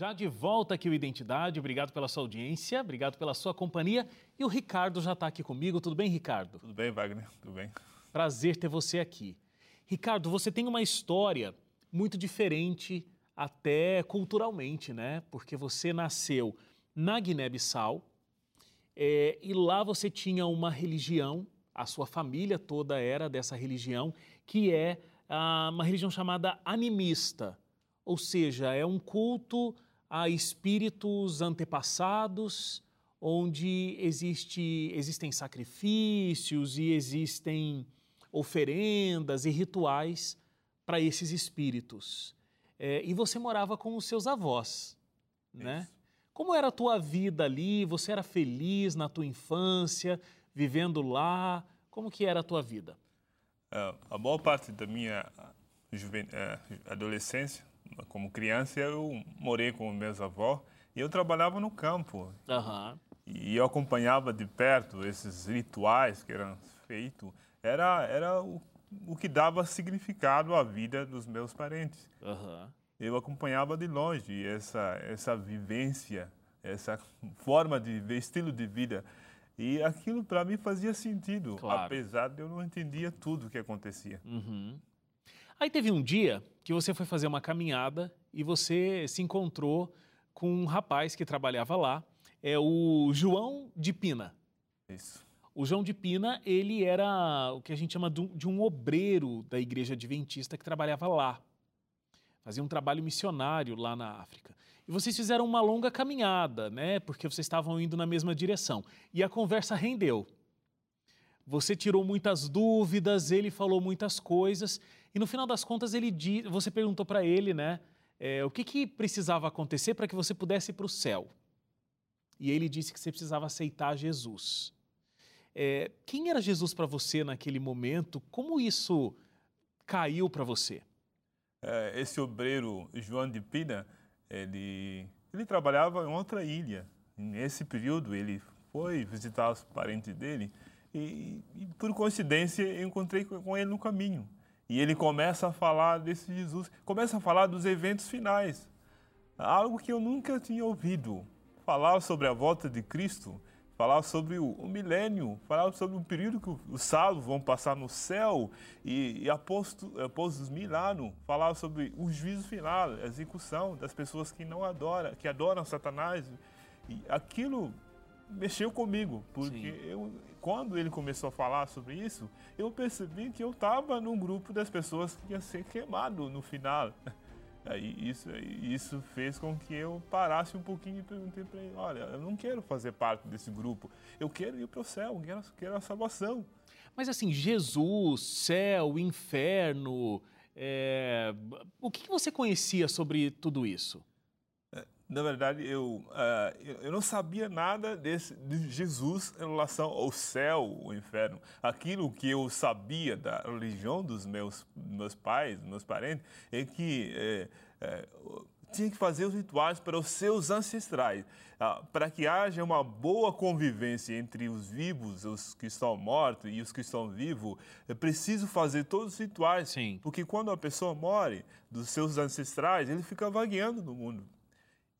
Já de volta aqui o Identidade, obrigado pela sua audiência, obrigado pela sua companhia. E o Ricardo já está aqui comigo. Tudo bem, Ricardo? Tudo bem, Wagner? Tudo bem. Prazer ter você aqui. Ricardo, você tem uma história muito diferente até culturalmente, né? Porque você nasceu na Guiné-Bissau é, e lá você tinha uma religião, a sua família toda era dessa religião, que é ah, uma religião chamada animista, ou seja, é um culto a espíritos antepassados, onde existe, existem sacrifícios e existem oferendas e rituais para esses espíritos. É, e você morava com os seus avós, né? Isso. Como era a tua vida ali? Você era feliz na tua infância, vivendo lá? Como que era a tua vida? Uh, a boa parte da minha uh, adolescência, como criança, eu morei com meus avós e eu trabalhava no campo. Uhum. E eu acompanhava de perto esses rituais que eram feitos. Era, era o, o que dava significado à vida dos meus parentes. Uhum. Eu acompanhava de longe essa, essa vivência, essa forma de ver, estilo de vida. E aquilo para mim fazia sentido, claro. apesar de eu não entendia tudo o que acontecia. Uhum. Aí teve um dia que você foi fazer uma caminhada e você se encontrou com um rapaz que trabalhava lá, é o João de Pina. Isso. O João de Pina, ele era o que a gente chama de um obreiro da igreja adventista que trabalhava lá. Fazia um trabalho missionário lá na África. E vocês fizeram uma longa caminhada, né? Porque vocês estavam indo na mesma direção. E a conversa rendeu. Você tirou muitas dúvidas, ele falou muitas coisas. E no final das contas, ele você perguntou para ele, né? É, o que, que precisava acontecer para que você pudesse ir para o céu? E ele disse que você precisava aceitar Jesus. É, quem era Jesus para você naquele momento? Como isso caiu para você? É, esse obreiro João de Pina, ele, ele trabalhava em outra ilha. Nesse período, ele foi visitar os parentes dele e, e por coincidência, eu encontrei com ele no caminho. E ele começa a falar desse Jesus, começa a falar dos eventos finais. Algo que eu nunca tinha ouvido. Falar sobre a volta de Cristo, falar sobre o, o milênio, falar sobre o período que os salvos vão passar no céu e, e mil anos, falar sobre o juízo final, a execução das pessoas que não adoram, que adoram Satanás. E aquilo mexeu comigo, porque eu, quando ele começou a falar sobre isso, eu percebi que eu estava num grupo das pessoas que ia ser queimado no final. Aí isso, isso fez com que eu parasse um pouquinho e perguntei para ele: olha, eu não quero fazer parte desse grupo, eu quero ir para o céu, eu quero, quero a salvação. Mas assim, Jesus, céu, inferno, é... o que você conhecia sobre tudo isso? Na verdade, eu, uh, eu não sabia nada desse, de Jesus em relação ao céu, o inferno. Aquilo que eu sabia da religião dos meus, meus pais, meus parentes, é que é, é, tinha que fazer os rituais para os seus ancestrais, uh, para que haja uma boa convivência entre os vivos, os que estão mortos e os que estão vivos. É preciso fazer todos os rituais, Sim. porque quando a pessoa morre dos seus ancestrais, ele fica vagueando no mundo.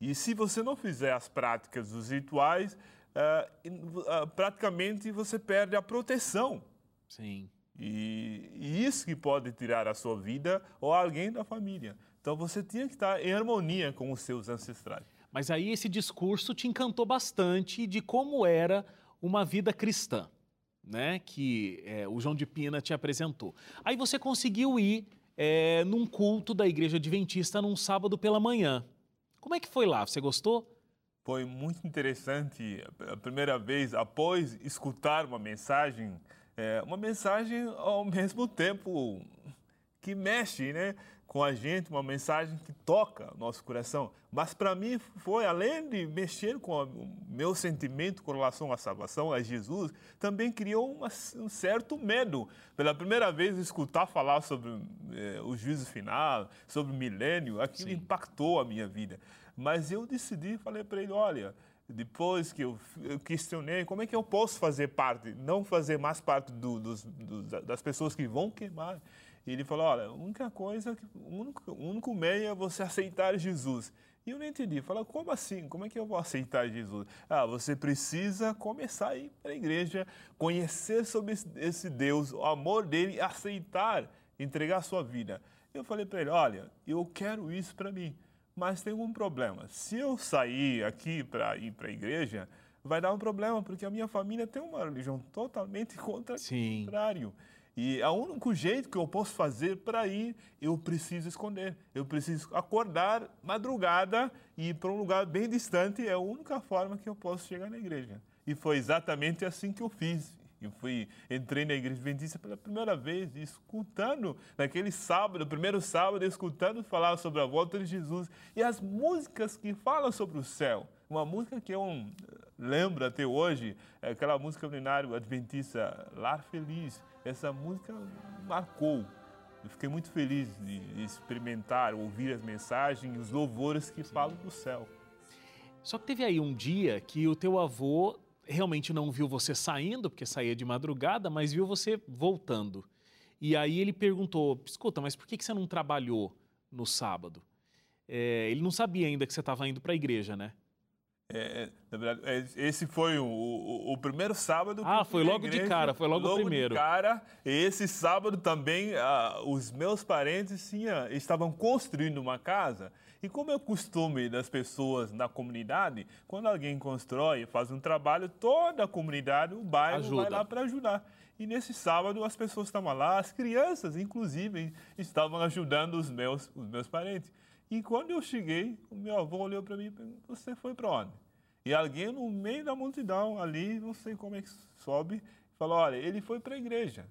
E se você não fizer as práticas dos rituais, uh, uh, praticamente você perde a proteção. Sim. E, e, isso que pode tirar a sua vida ou alguém da família. Então você tinha que estar em harmonia com os seus ancestrais. Mas aí esse discurso te encantou bastante de como era uma vida cristã, né? Que é, o João de Pina te apresentou. Aí você conseguiu ir é, num culto da Igreja Adventista num sábado pela manhã. Como é que foi lá? Você gostou? Foi muito interessante a primeira vez, após escutar uma mensagem, é, uma mensagem ao mesmo tempo que mexe, né? Com a gente, uma mensagem que toca o nosso coração. Mas para mim foi, além de mexer com o meu sentimento com relação à salvação, a Jesus, também criou uma, um certo medo. Pela primeira vez, escutar falar sobre eh, o juízo final, sobre o milênio, aquilo Sim. impactou a minha vida. Mas eu decidi, falei para ele, olha, depois que eu, questionei como é que eu posso fazer parte, não fazer mais parte do, dos, dos, das pessoas que vão queimar, e ele falou: olha, a única coisa, o único, o único meio é você aceitar Jesus. E eu não entendi. Falei, como assim? Como é que eu vou aceitar Jesus? Ah, você precisa começar a ir para a igreja, conhecer sobre esse Deus, o amor dele, aceitar, entregar a sua vida. Eu falei para ele, olha, eu quero isso para mim, mas tem um problema. Se eu sair aqui para ir para a igreja, vai dar um problema, porque a minha família tem uma religião totalmente contrário. E o único jeito que eu posso fazer para ir, eu preciso esconder. Eu preciso acordar madrugada e ir para um lugar bem distante. É a única forma que eu posso chegar na igreja. E foi exatamente assim que eu fiz. Eu fui, entrei na igreja adventista pela primeira vez, escutando naquele sábado, primeiro sábado, escutando falar sobre a volta de Jesus e as músicas que falam sobre o céu. Uma música que eu lembro até hoje, é aquela música plenário adventista, Lar Feliz. Essa música marcou. Eu fiquei muito feliz de experimentar, ouvir as mensagens, os louvores que Sim. falam do céu. Só que teve aí um dia que o teu avô realmente não viu você saindo, porque saía de madrugada, mas viu você voltando. E aí ele perguntou: escuta, mas por que você não trabalhou no sábado? É, ele não sabia ainda que você estava indo para a igreja, né? É, na verdade, é, esse foi o, o, o primeiro sábado. Ah, foi logo igreja, de cara, foi logo, logo o primeiro. De cara, esse sábado também, ah, os meus parentes tinha, estavam construindo uma casa. E como é o costume das pessoas na comunidade, quando alguém constrói, faz um trabalho, toda a comunidade, o bairro Ajuda. vai lá para ajudar. E nesse sábado as pessoas estavam lá, as crianças, inclusive, estavam ajudando os meus, os meus parentes. E quando eu cheguei, o meu avô olhou para mim e perguntou: Você foi para onde? E alguém no meio da multidão ali, não sei como é que sobe, falou: Olha, ele foi para a igreja.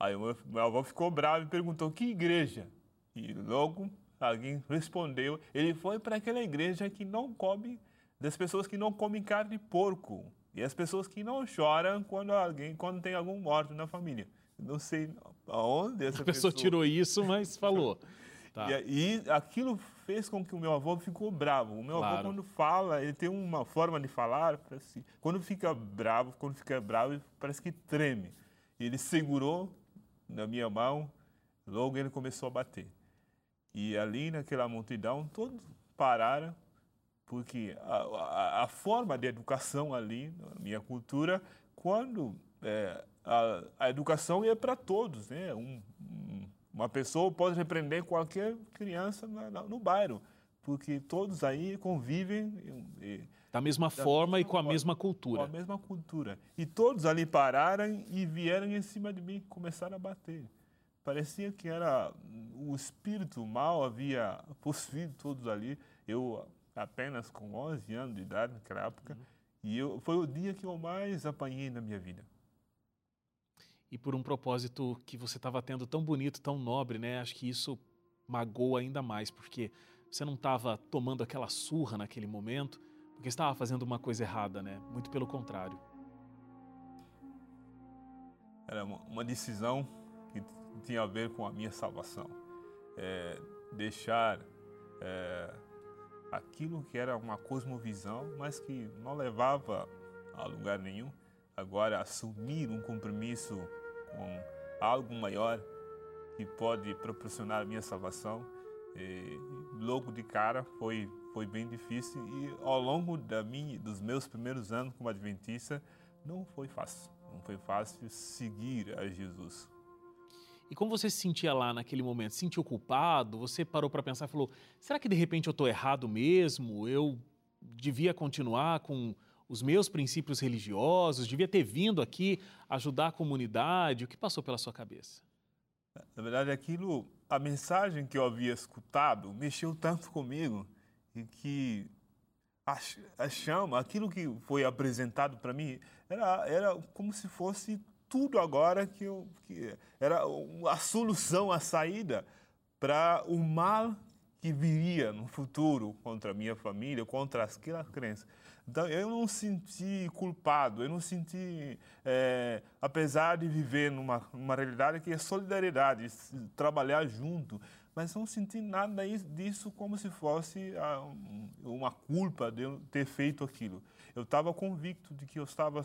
Aí o meu, meu avô ficou bravo e perguntou: Que igreja? E logo alguém respondeu: Ele foi para aquela igreja que não come, das pessoas que não comem carne de porco. E as pessoas que não choram quando alguém, quando tem algum morto na família. Não sei aonde essa A pessoa, pessoa... tirou isso, mas falou. Tá. E, e, aquilo fez com que o meu avô ficou bravo. O meu claro. avô, quando fala, ele tem uma forma de falar, parece, quando fica bravo, quando fica bravo, parece que treme. Ele segurou na minha mão, logo ele começou a bater. E ali naquela multidão, todos pararam, porque a, a, a forma de educação ali, na minha cultura, quando é, a, a, educação é para todos, né? Um, um, uma pessoa pode repreender qualquer criança no bairro, porque todos aí convivem. E, da mesma da forma mesma e com a mesma cultura. Com a mesma cultura. E todos ali pararam e vieram em cima de mim, começaram a bater. Parecia que era o espírito mal havia possuído todos ali. Eu apenas com 11 anos de idade naquela época. Uhum. E eu, foi o dia que eu mais apanhei na minha vida e por um propósito que você estava tendo tão bonito, tão nobre, né? Acho que isso magoa ainda mais, porque você não estava tomando aquela surra naquele momento, porque estava fazendo uma coisa errada, né? Muito pelo contrário. Era uma decisão que tinha a ver com a minha salvação. É, deixar é, aquilo que era uma cosmovisão, mas que não levava a lugar nenhum, agora assumir um compromisso com algo maior que pode proporcionar a minha salvação. E logo de cara foi foi bem difícil e ao longo da minha dos meus primeiros anos como adventista não foi fácil. Não foi fácil seguir a Jesus. E como você se sentia lá naquele momento? Se sentiu culpado? Você parou para pensar e falou: será que de repente eu estou errado mesmo? Eu devia continuar com os meus princípios religiosos, devia ter vindo aqui ajudar a comunidade. O que passou pela sua cabeça? Na verdade, aquilo, a mensagem que eu havia escutado mexeu tanto comigo e que a, a chama, aquilo que foi apresentado para mim, era, era como se fosse tudo agora que eu que era a solução, a saída para o mal que viria no futuro contra a minha família, contra aquela crença. Então, eu não senti culpado, eu não senti, é, apesar de viver numa, numa realidade que é solidariedade, trabalhar junto, mas não senti nada disso como se fosse ah, uma culpa de eu ter feito aquilo. Eu estava convicto de que eu estava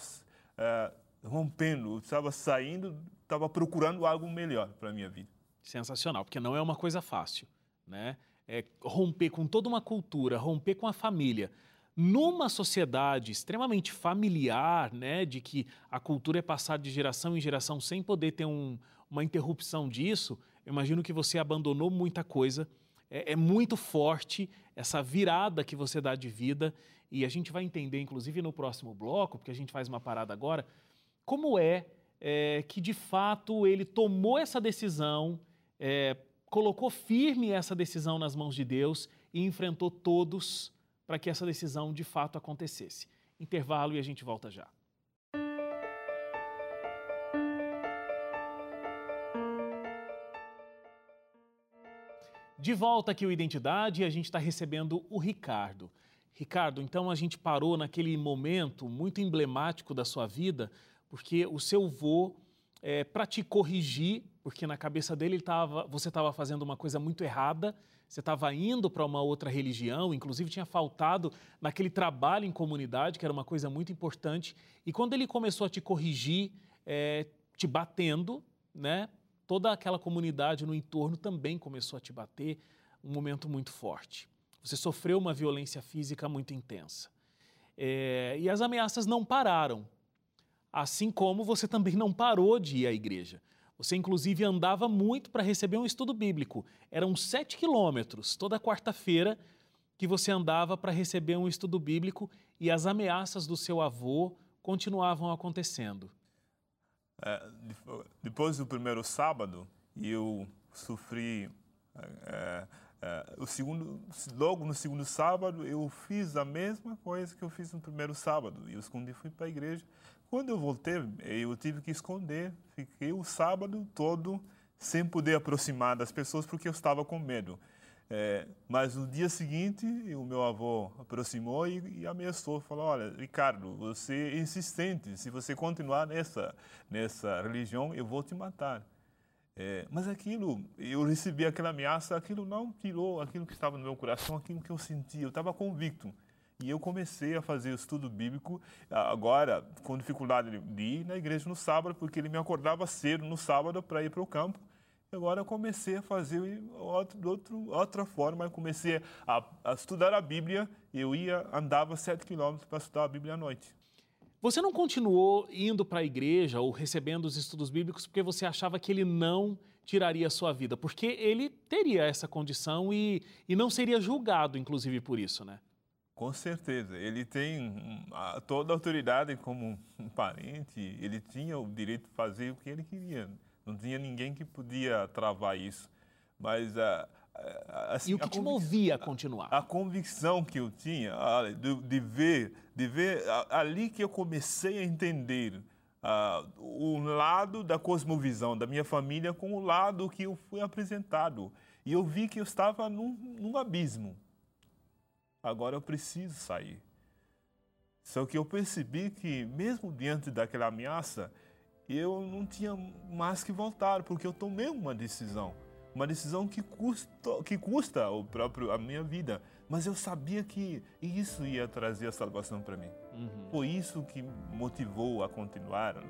é, rompendo, eu estava saindo, estava procurando algo melhor para a minha vida. Sensacional, porque não é uma coisa fácil, né? é, romper com toda uma cultura, romper com a família, numa sociedade extremamente familiar, né, de que a cultura é passada de geração em geração sem poder ter um, uma interrupção disso, eu imagino que você abandonou muita coisa. É, é, muito forte essa virada que você dá de vida e a gente vai entender, inclusive no próximo bloco, porque a gente faz uma parada agora, como é, é que de fato ele tomou essa decisão, é, colocou firme essa decisão nas mãos de Deus e enfrentou todos para que essa decisão de fato acontecesse. Intervalo e a gente volta já. De volta aqui o Identidade, a gente está recebendo o Ricardo. Ricardo, então a gente parou naquele momento muito emblemático da sua vida, porque o seu vô, é, para te corrigir, porque na cabeça dele tava, você estava fazendo uma coisa muito errada, você estava indo para uma outra religião, inclusive tinha faltado naquele trabalho em comunidade, que era uma coisa muito importante. E quando ele começou a te corrigir, é, te batendo, né? Toda aquela comunidade no entorno também começou a te bater, um momento muito forte. Você sofreu uma violência física muito intensa. É, e as ameaças não pararam. Assim como você também não parou de ir à igreja. Você, inclusive, andava muito para receber um estudo bíblico. Eram sete quilômetros toda quarta-feira que você andava para receber um estudo bíblico e as ameaças do seu avô continuavam acontecendo. É, depois do primeiro sábado, eu sofri. É, é, o segundo, logo no segundo sábado, eu fiz a mesma coisa que eu fiz no primeiro sábado. Eu escondi fui para a igreja quando eu voltei, eu tive que esconder. Fiquei o sábado todo sem poder aproximar das pessoas porque eu estava com medo. É, mas no dia seguinte, o meu avô aproximou e, e, ameaçou, falou: Olha, Ricardo, você é insistente, se você continuar nessa, nessa religião, eu vou te matar. É, mas aquilo, eu recebi aquela ameaça, aquilo não tirou aquilo que estava no meu coração, aquilo que eu sentia, eu estava convicto. E eu comecei a fazer o estudo bíblico, agora com dificuldade de ir na igreja no sábado, porque ele me acordava cedo no sábado para ir para o campo. Agora eu comecei a fazer outro, outro, outra forma, eu comecei a, a estudar a Bíblia. Eu ia, andava sete quilômetros para estudar a Bíblia à noite. Você não continuou indo para a igreja ou recebendo os estudos bíblicos porque você achava que ele não tiraria a sua vida? Porque ele teria essa condição e, e não seria julgado, inclusive, por isso, né? Com certeza. Ele tem toda a autoridade como um parente, ele tinha o direito de fazer o que ele queria. Não tinha ninguém que podia travar isso. Mas a. Assim, e o que te movia a continuar? A, a, convicção que eu tinha de, de ver, de ver ali que eu comecei a entender o lado da cosmovisão da minha família com o lado que eu fui apresentado. E eu vi que eu estava num, num abismo agora eu preciso sair. Só que eu percebi que, mesmo diante daquela ameaça, eu não tinha mais que voltar, porque eu tomei uma decisão. Uma decisão que custa, que custa o próprio, a minha vida. Mas eu sabia que isso ia trazer a salvação para mim. Uhum. Foi isso que motivou a continuar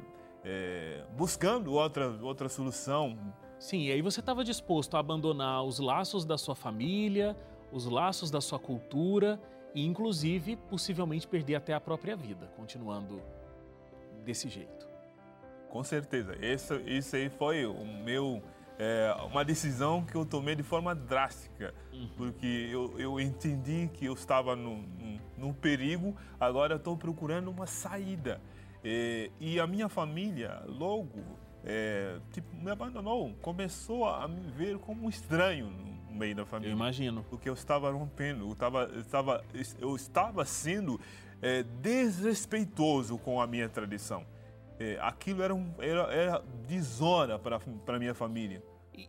é, buscando outra, outra solução. Sim, e aí você estava disposto a abandonar os laços da sua família, os laços da sua cultura e, inclusive, possivelmente perder até a própria vida, continuando desse jeito. Com certeza. Isso, isso aí foi o meu, é, uma decisão que eu tomei de forma drástica, uhum. porque eu, eu entendi que eu estava num, num, num perigo, agora estou procurando uma saída. É, e a minha família, logo, é, tipo, me abandonou, começou a me ver como um estranho no meio da família. Eu imagino. Porque eu estava rompendo, eu estava, eu estava, eu estava sendo é, desrespeitoso com a minha tradição. É, aquilo era, um, era, era desonra para a minha família.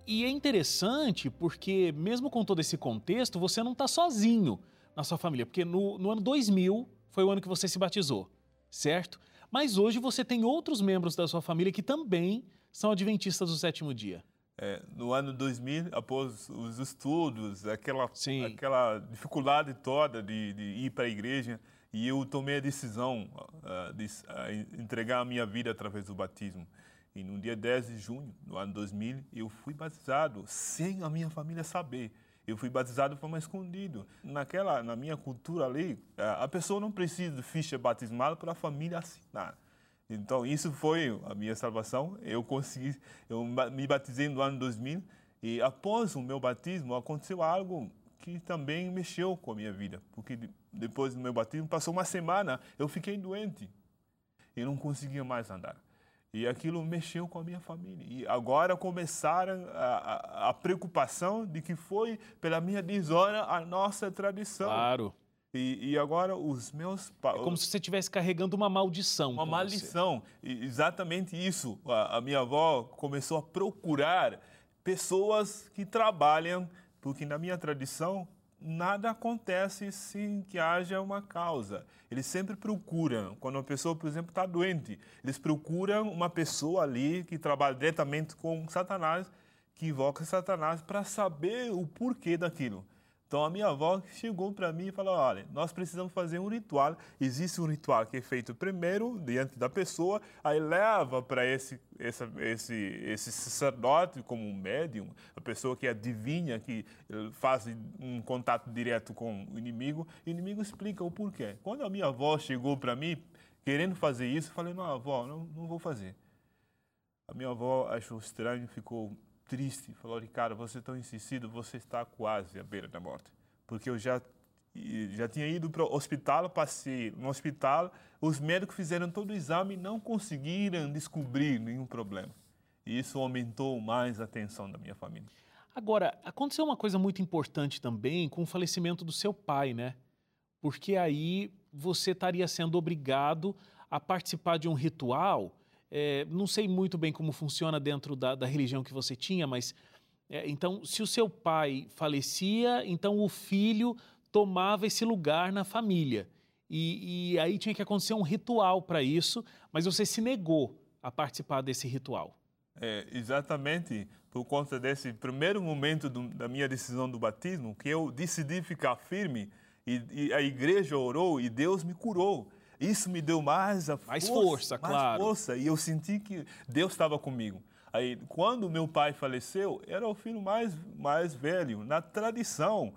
E, é interessante porque, mesmo com todo esse contexto, você não está sozinho na sua família. Porque no, no ano 2000 foi o ano que você se batizou, certo? Mas hoje você tem outros membros da sua família que também são adventistas do sétimo dia. É, no ano 2000, após os estudos, aquela, aquela dificuldade toda de, de ir para a igreja, e eu tomei a decisão uh, de uh, entregar a minha vida através do batismo. E no dia 10 de junho do ano 2000, eu fui batizado sem a minha família saber. Eu fui batizado de forma escondida. Naquela, na minha cultura ali, a pessoa não precisa de ficha batismal para a família assinar. Então, isso foi a minha salvação. Eu consegui, eu me batizei no ano 2000 e após o meu batismo aconteceu algo que também mexeu com a minha vida, porque depois do meu batismo passou uma semana, eu fiquei doente e não conseguia mais andar. E aquilo mexeu com a minha família. E agora começaram a, a, a preocupação de que foi pela minha desonra a nossa tradição. Claro. E, e, agora os meus É como se você estivesse carregando uma maldição. Uma maldição. exatamente isso. A, a, minha avó começou a procurar pessoas que trabalham, porque na minha tradição nada acontece sem que haja uma causa. Eles sempre procuram, quando uma pessoa, por exemplo, está doente, eles procuram uma pessoa ali que trabalha diretamente com Satanás, que invoca Satanás para saber o porquê daquilo. Então a minha avó chegou para mim e falou: olha, nós precisamos fazer um ritual. Existe um ritual que é feito primeiro diante da pessoa, aí leva para esse, esse, esse, sacerdote como um médium, a pessoa que adivinha, que eh, faz um contato direto com o inimigo. O inimigo explica o porquê. Quando a minha avó chegou para mim querendo fazer isso, eu falei: não, avó, não, não vou fazer. A minha avó achou estranho, ficou triste. Falou, Ricardo, você tão insistido, você está quase à beira da morte. Porque eu já já tinha ido para o hospital, passei no hospital, os médicos fizeram todo o exame e não conseguiram descobrir nenhum problema. E isso aumentou mais a tensão da minha família. Agora, aconteceu uma coisa muito importante também com o falecimento do seu pai, né? Porque aí você estaria sendo obrigado a participar de um ritual é, não sei muito bem como funciona dentro da, da religião que você tinha, mas é, então, se o seu pai falecia, então o filho tomava esse lugar na família. E, e aí tinha que acontecer um ritual para isso, mas você se negou a participar desse ritual. É, exatamente por conta desse primeiro momento do, da minha decisão do batismo, que eu decidi ficar firme e, e a igreja orou e Deus me curou. Isso me deu mais a mais força, mais claro. força e eu senti que Deus estava comigo. Aí, quando meu pai faleceu, era o filho mais mais velho. Na tradição,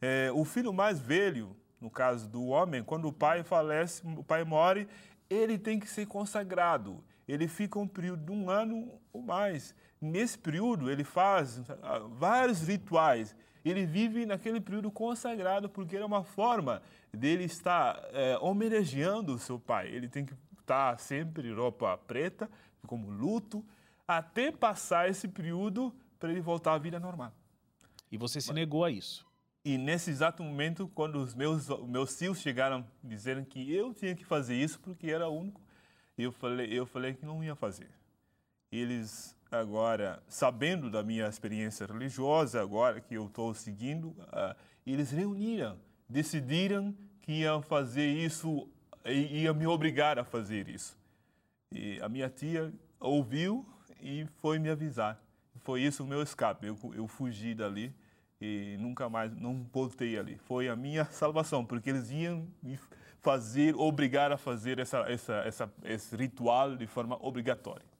é, o filho mais velho, no caso do homem, quando o pai falece, o pai morre, ele tem que ser consagrado. Ele fica um período de um ano ou mais. Nesse período, ele faz ah, vários rituais ele vive naquele período consagrado, porque era uma forma dele estar é, homenageando o seu pai. Ele tem que estar sempre roupa preta, como luto, até passar esse período para ele voltar à vida normal. E você se negou a isso? E nesse exato momento, quando os meus, meus tios chegaram dizendo que eu tinha que fazer isso porque era o único, eu falei, eu falei que não ia fazer. Eles agora, sabendo da minha experiência religiosa, agora que eu estou seguindo, uh, eles reuniram, decidiram que iam fazer isso, iam me obrigar a fazer isso. E a minha tia ouviu e foi me avisar. Foi isso o meu escape. Eu, eu fugi dali e nunca mais, não voltei ali. Foi a minha salvação, porque eles iam me fazer, obrigar a fazer essa, essa, essa, esse ritual de forma obrigatória.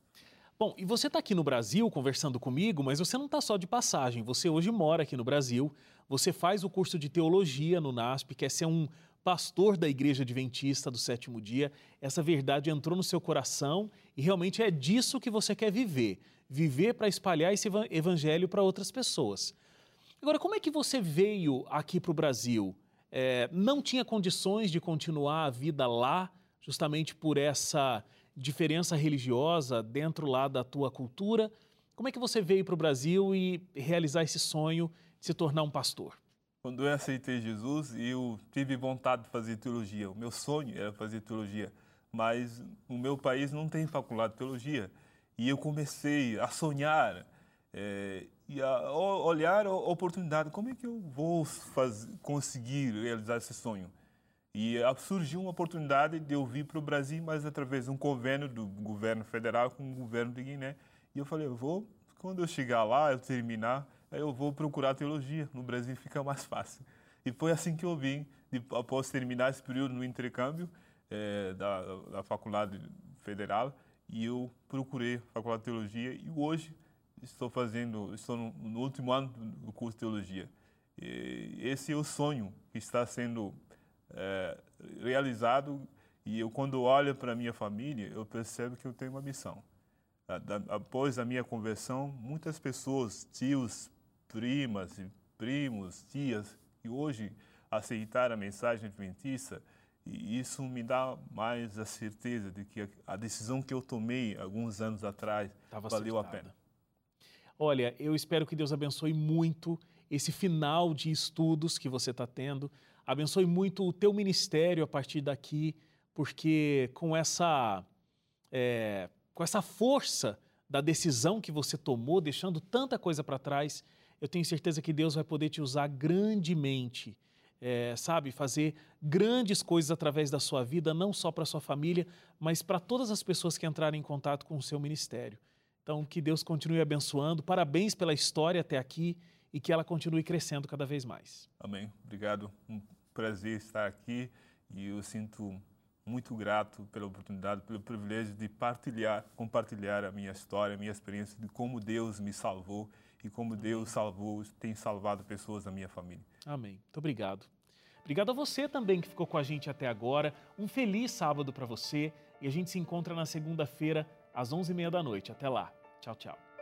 Bom, e você está aqui no Brasil conversando comigo, mas você não está só de passagem. Você hoje mora aqui no Brasil, você faz o curso de teologia no NASP, quer ser um pastor da Igreja Adventista do Sétimo Dia. Essa verdade entrou no seu coração e realmente é disso que você quer viver. Viver para espalhar esse evangelho para outras pessoas. Agora, como é que você veio aqui para o Brasil? É, não tinha condições de continuar a vida lá, justamente por essa diferença religiosa dentro lá da tua cultura. Como é que você veio para o Brasil e realizar esse sonho de se tornar um pastor? Quando eu aceitei Jesus, eu tive vontade de fazer teologia. O meu sonho era fazer teologia, mas o meu país não tem faculdade de teologia. E eu comecei a sonhar é, e a olhar a oportunidade. Como é que eu vou fazer, conseguir realizar esse sonho? E surgiu uma oportunidade de eu vir para o Brasil, mas através de um convênio do governo federal com o governo de Guiné. E eu falei, eu vou, quando eu chegar lá, eu terminar, eu vou procurar teologia. No Brasil fica mais fácil. E foi assim que eu vim, de, após terminar esse período no intercâmbio é, da, da faculdade federal, e eu procurei a faculdade de teologia e hoje estou fazendo, estou no, no último ano do curso de teologia. E esse é o sonho que está sendo é, realizado e eu quando olho para a minha família, eu percebo que eu tenho uma missão. Após a minha conversão, muitas pessoas, tios, primas, primos, tias, que hoje aceitaram a mensagem adventista, e isso me dá mais a certeza de que a decisão que eu tomei alguns anos atrás Tava valeu acertada. a pena. Olha, eu espero que Deus abençoe muito esse final de estudos que você está tendo. Abençoe muito o teu ministério a partir daqui, porque com essa, é, com essa força da decisão que você tomou, deixando tanta coisa para trás, eu tenho certeza que Deus vai poder te usar grandemente é, sabe, fazer grandes coisas através da sua vida, não só para sua família, mas para todas as pessoas que entrarem em contato com o seu ministério. Então, que Deus continue abençoando. Parabéns pela história até aqui e que ela continue crescendo cada vez mais. Amém. Obrigado. Prazer estar aqui e eu sinto muito grato pela oportunidade, pelo privilégio de partilhar, compartilhar a minha história, a minha experiência de como Deus me salvou e como Deus salvou, tem salvado pessoas da minha família. Amém. Muito obrigado. Obrigado a você também que ficou com a gente até agora. Um feliz sábado para você e a gente se encontra na segunda-feira às 11h30 da noite. Até lá. Tchau, tchau.